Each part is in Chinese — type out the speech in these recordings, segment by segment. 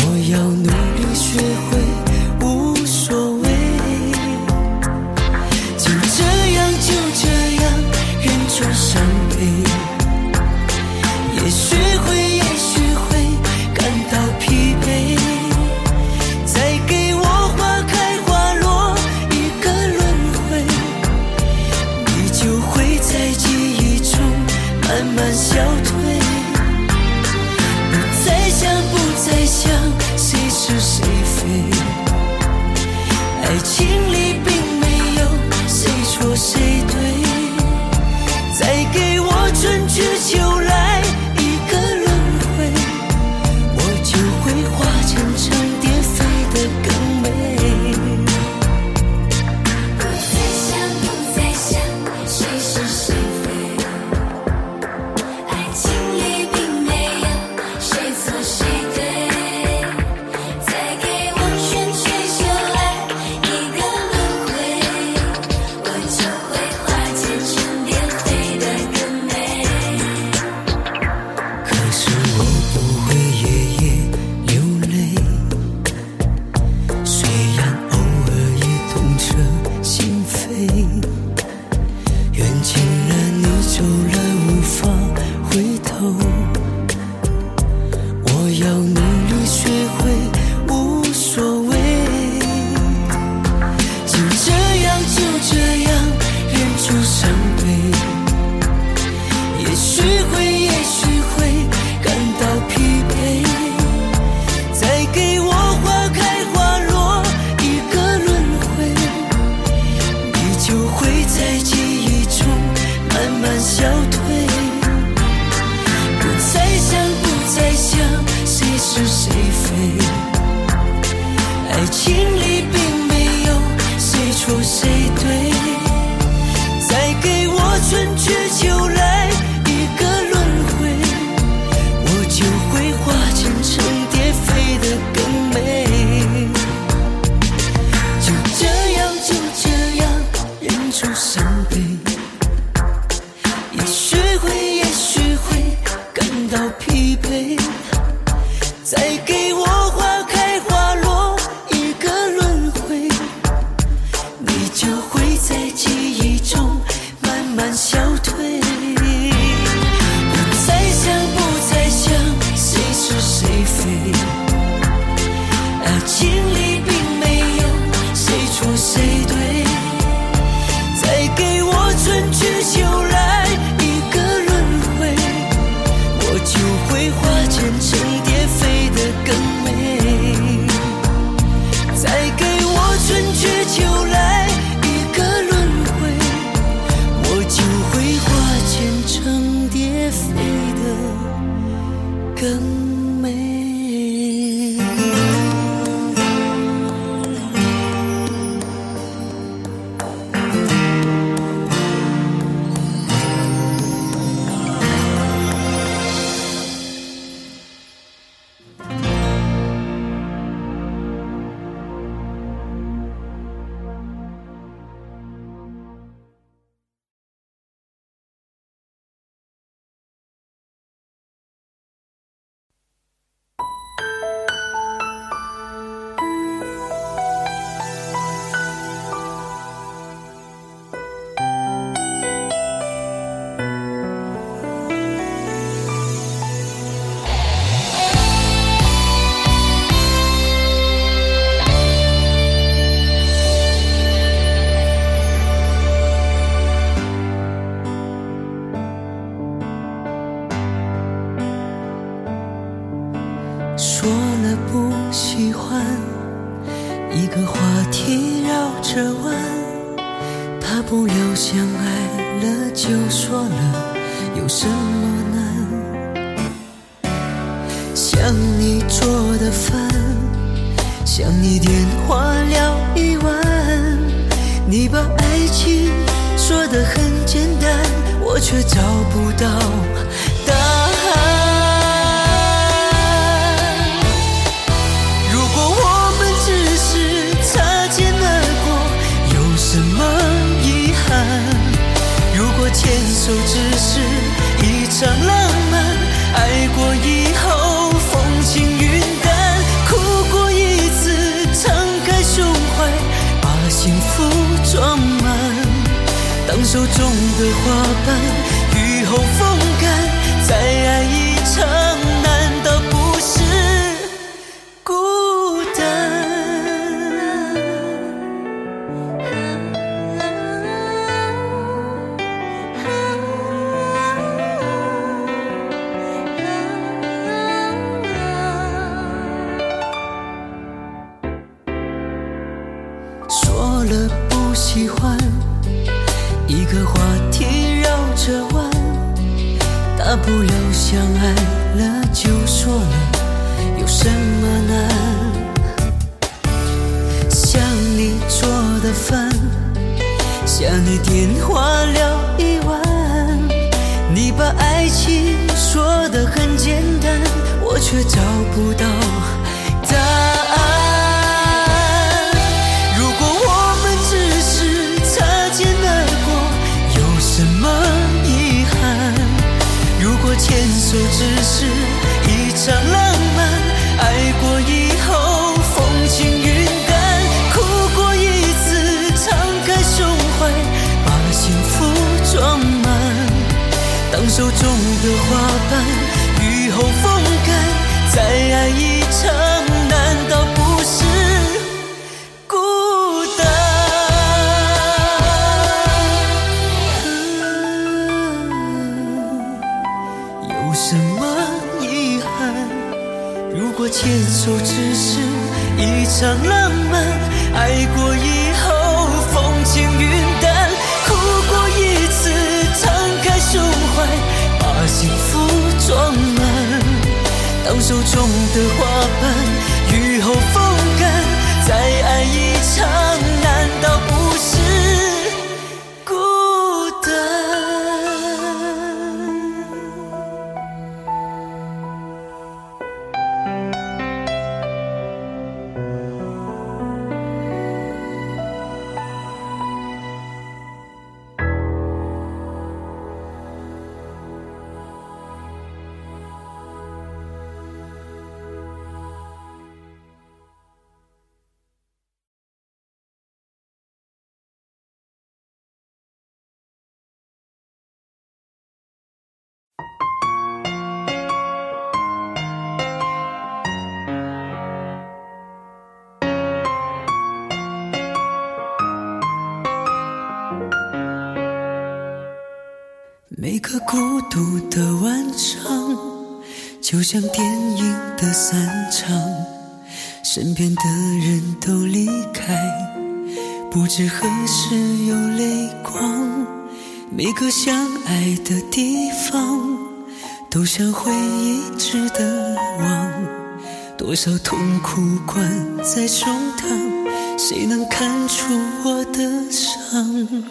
我要努力学会经历喜欢一个话题绕着弯大不了相爱了就说了有什么难？想你做的饭想你电话聊一晚你把爱情说的很简单我却找不到这只是一场浪漫，爱过以后风轻云淡，哭过一次敞开胸怀，把幸福装满，当手中的花瓣雨后风干，再爱一。分手只是一场浪漫，爱过。孤独的晚上，就像电影的散场，身边的人都离开，不知何时有泪光。每个相爱的地方，都像回忆值得忘。多少痛苦关在胸膛，谁能看出我的伤？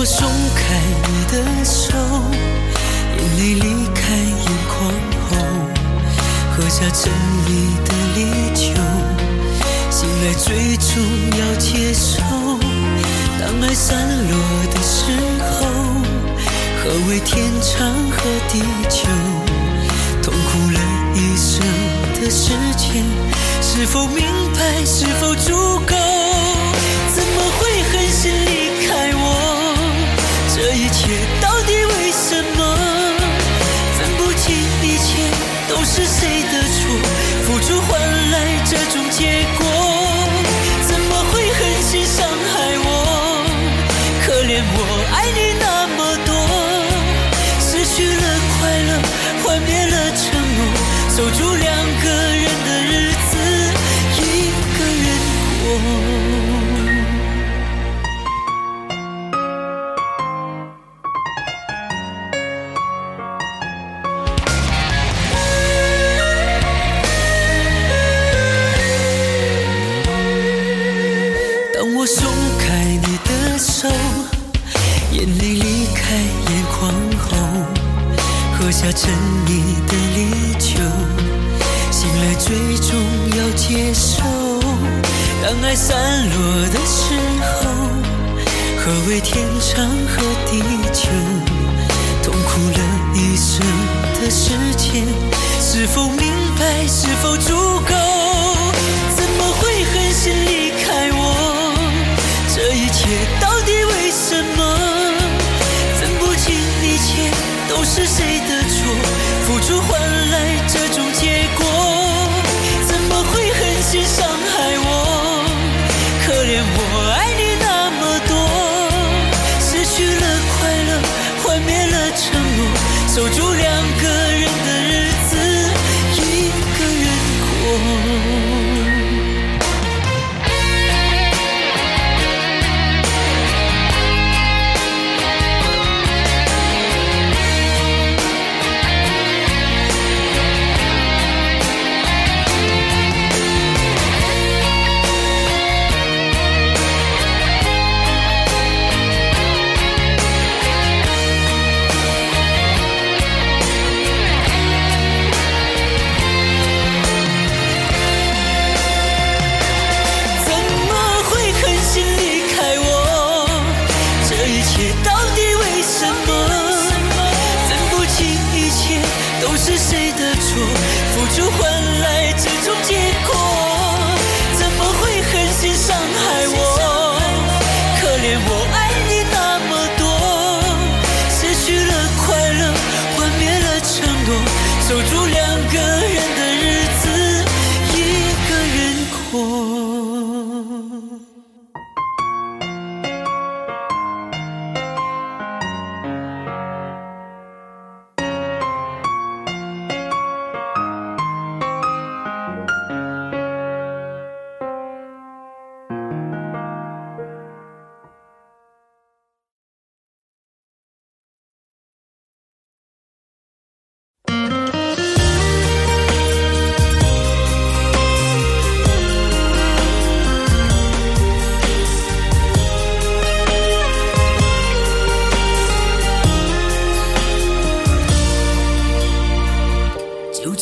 我松开你的手，眼泪离开眼眶后，喝下沉溺的烈酒，醒来最终要接受。当爱散落的时候，何为天长和地久？痛苦了一生的时间，是否明白？是否足够？怎么会狠心离这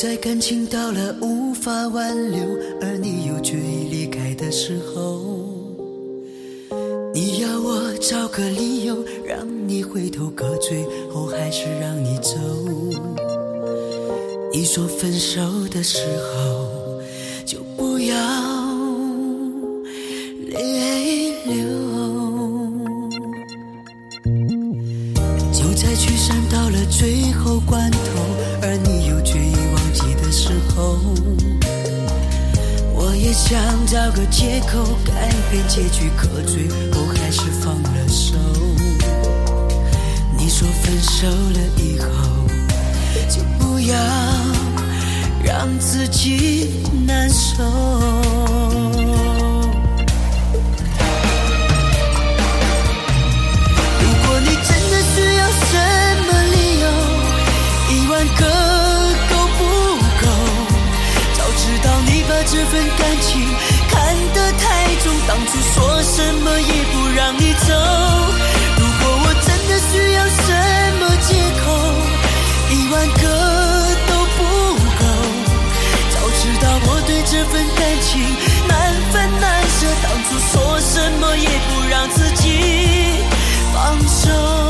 在感情到了无法挽留，而你又决意离开的时候，你要我找个理由让你回头，可最后还是让你走。你说分手的时候就不要泪流。就在聚散到了最后关头，想找个借口改变结局，可最后还是放了手。你说分手了以后，就不要让自己难受。如果你真的需要什这份感情看得太重，当初说什么也不让你走。如果我真的需要什么借口，一万个都不够。早知道我对这份感情难分难舍，当初说什么也不让自己放手。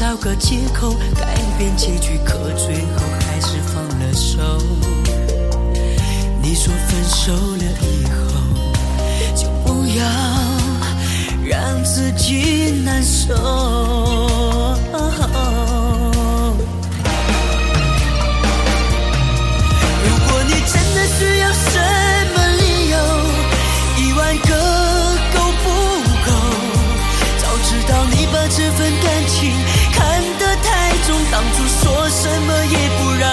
找个借口改变结局，可最后还是放了手。你说分手了以后，就不要让自己难受。如果你真的需要什么理由，一万个够不够？早知道你把这份感情，当初说什么也不让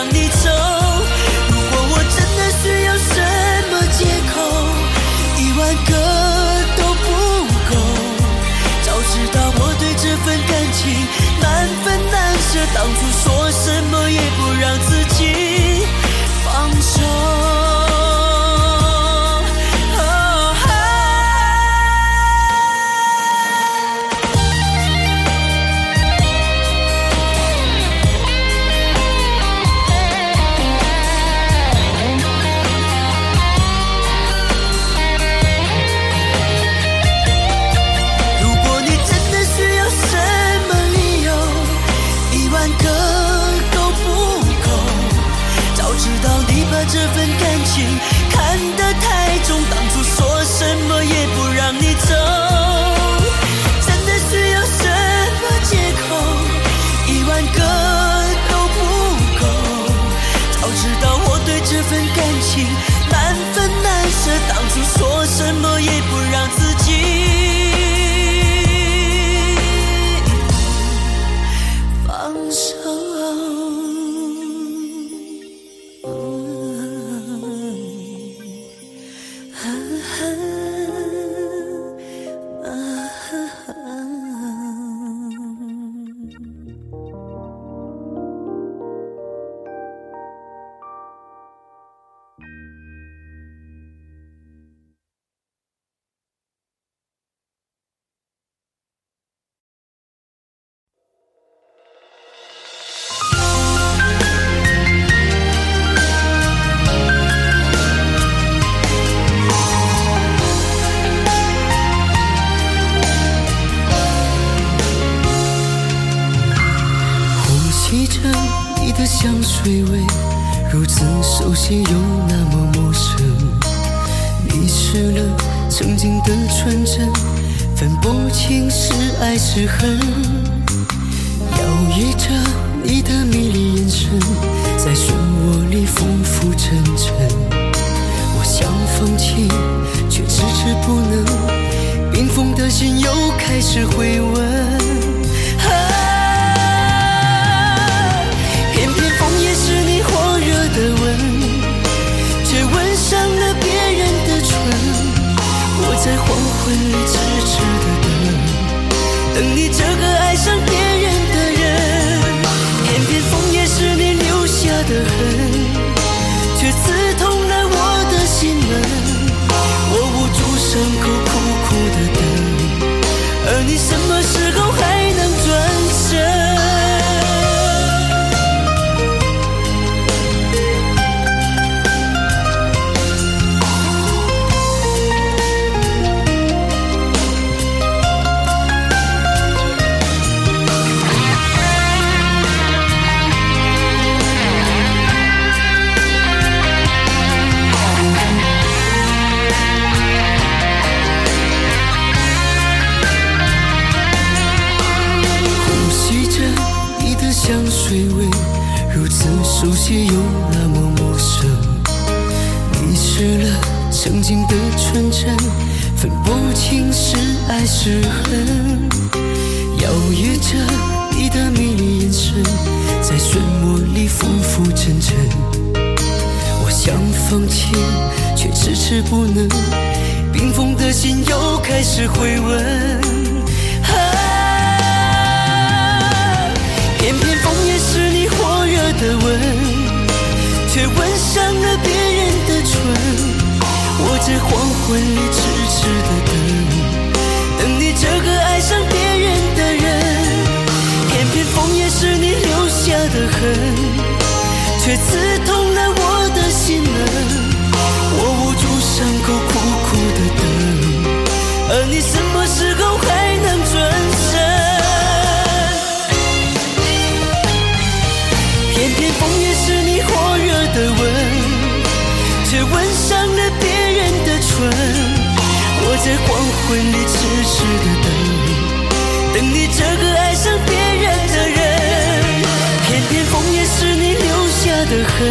恨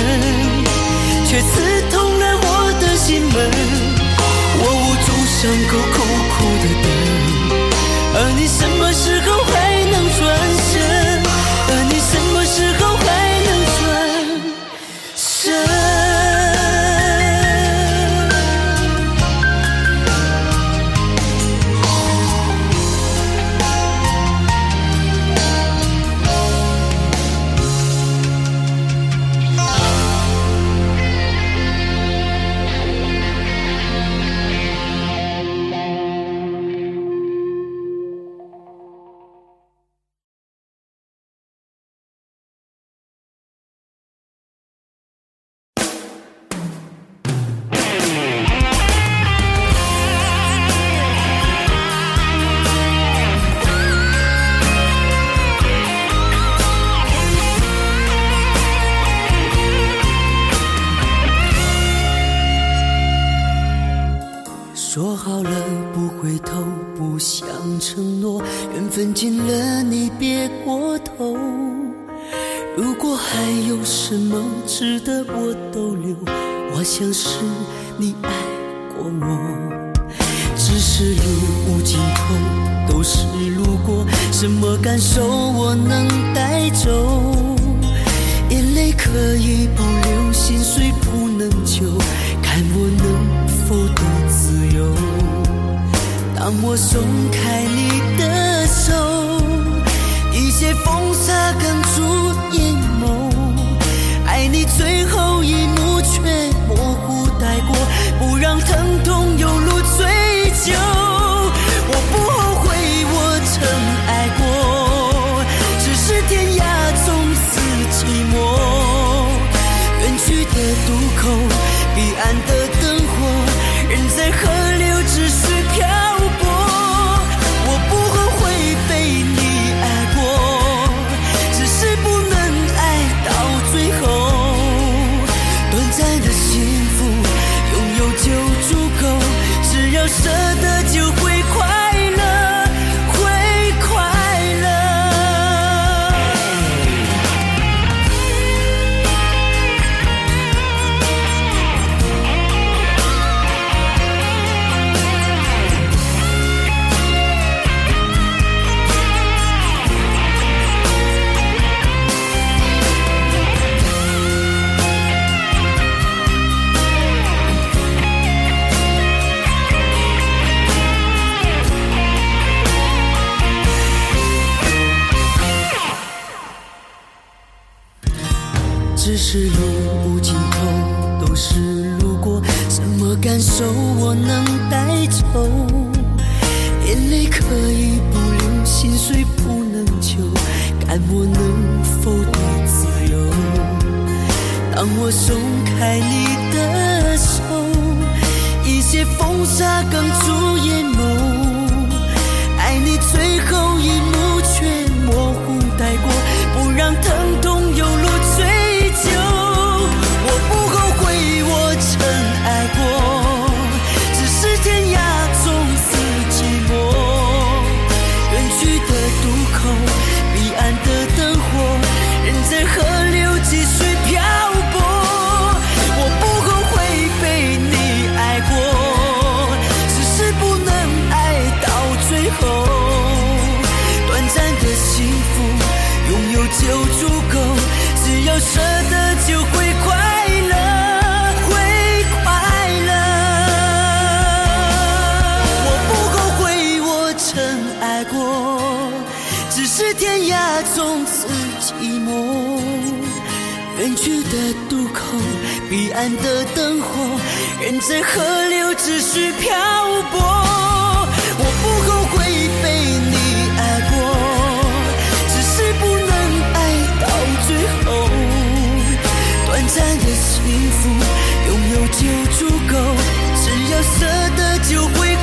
却刺痛了我的心门。我捂住伤口哭什么值得我逗留，我想是你爱过我。只是路无尽头，都是路过，什么感受我能带走？眼泪可以不流，心碎不能救，看我能否得自由。当我松开你的手，一些风沙哽住眼，最后一幕却模糊带过，不让疼痛有路追究。幸福，拥有就足够，只要舍得就会去的渡口，彼岸的灯火，人在河流继续漂泊。我不后悔被你爱过，只是不能爱到最后。短暂的幸福，拥有就足够，只要舍得就会渡口，彼岸的灯火，人在河流只需漂泊。我不后悔被你爱过，只是不能爱到最后。短暂的幸福，拥有就足够，只要舍得就会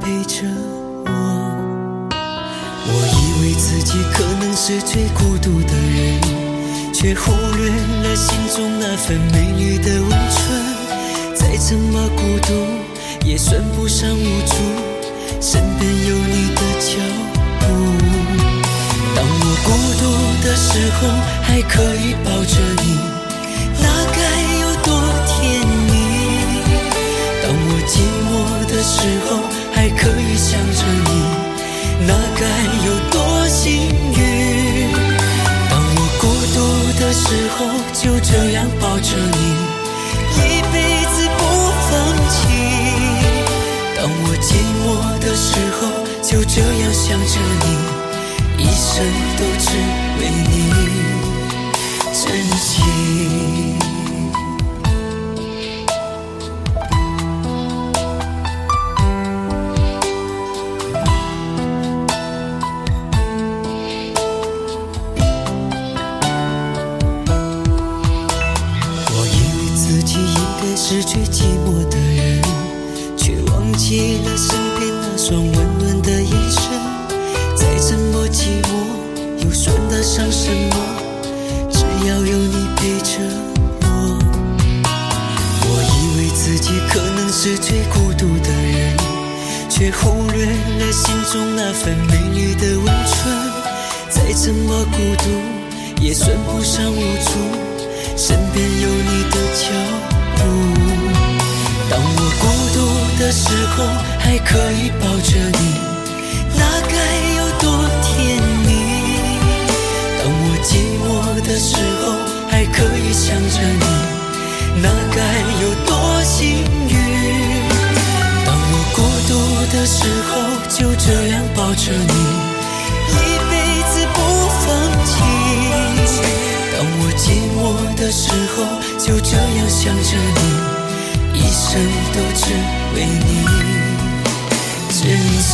陪着我我以为自己可能是最孤独的人却忽略了心中那份美丽的温存。再怎么孤独也算不上无助身边有你的脚步当我孤独的时候还可以抱着你。那该有多甜蜜？当我寂寞的时候还可以想着你那该有多幸运当我孤独的时候就这样抱着你一辈子不放弃。当我寂寞的时候就这样想着你一生都只为你。珍惜要有你陪着我。我以为自己可能是最孤独的人，却忽略了心中那份美丽的温存。再怎么孤独，也算不上无助，身边有你的脚步。当我孤独的时候，还可以抱着你，那该寂寞的时候，还可以想着你，那该有多幸运？当我孤独的时候，就这样抱着你，一辈子不放弃。当我寂寞的时候，就这样想着你。一生都只为你珍惜。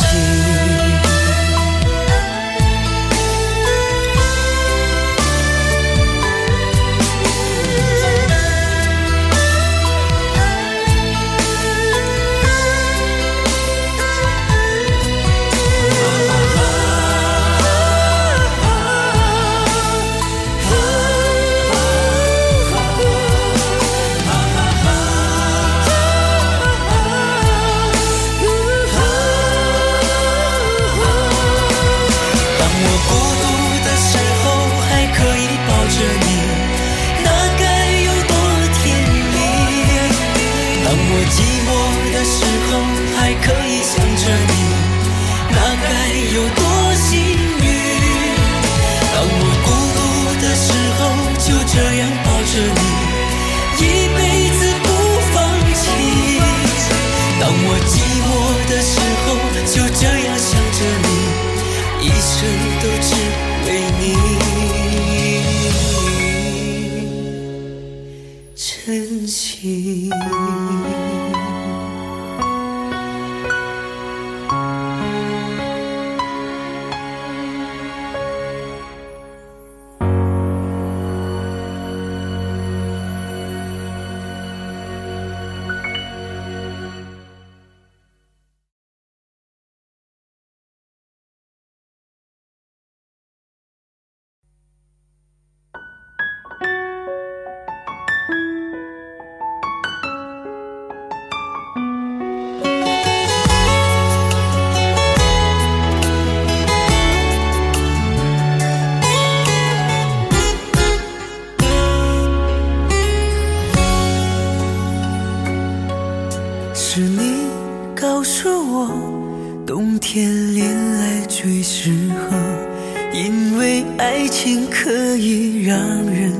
因为爱情可以让人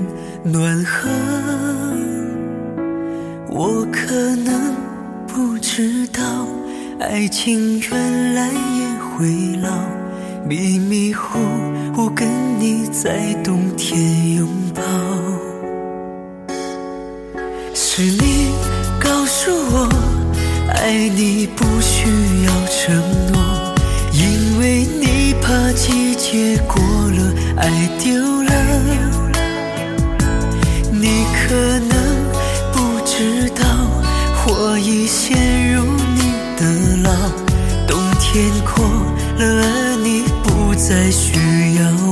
暖和我可能不知道爱情原来也会老迷迷糊糊跟你在冬天拥抱。是你告诉我爱你不需要承诺因为你怕季节过了，爱丢了。你可能不知道，我已陷入你的牢。冬天过了，而你不再需要。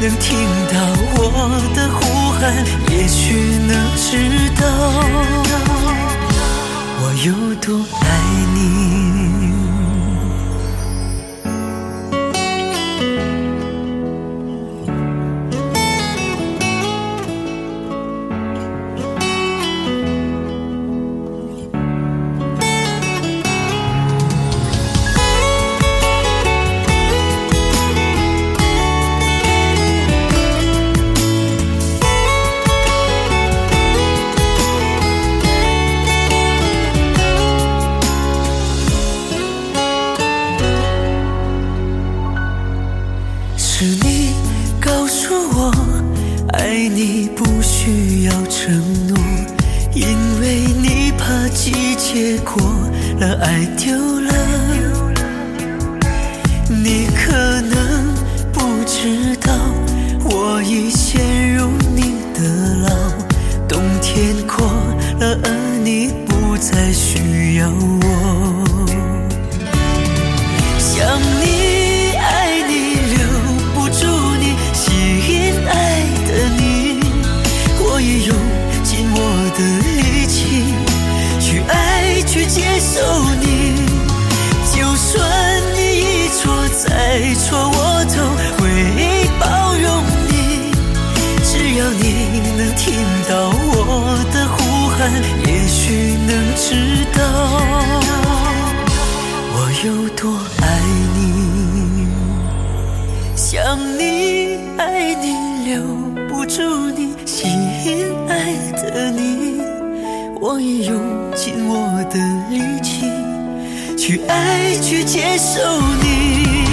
能听到我的呼喊也许能知道我有多爱你。接受你。就算你一错再错，我都会包容你。只要你能听到我的呼喊，也许能知道我有多爱你。想你，爱你，留不住你，心爱的你，我已用。去爱，去接受你。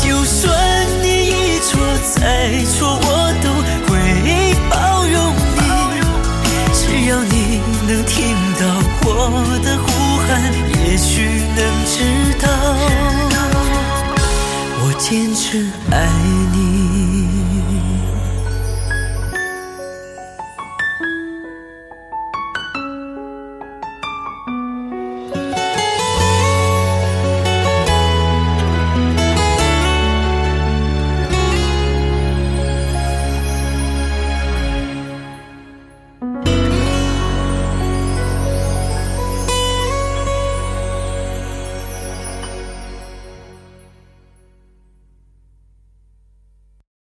就算你一错再错，我都会包容你。只要你能听到我的呼喊，也许能知道我坚持爱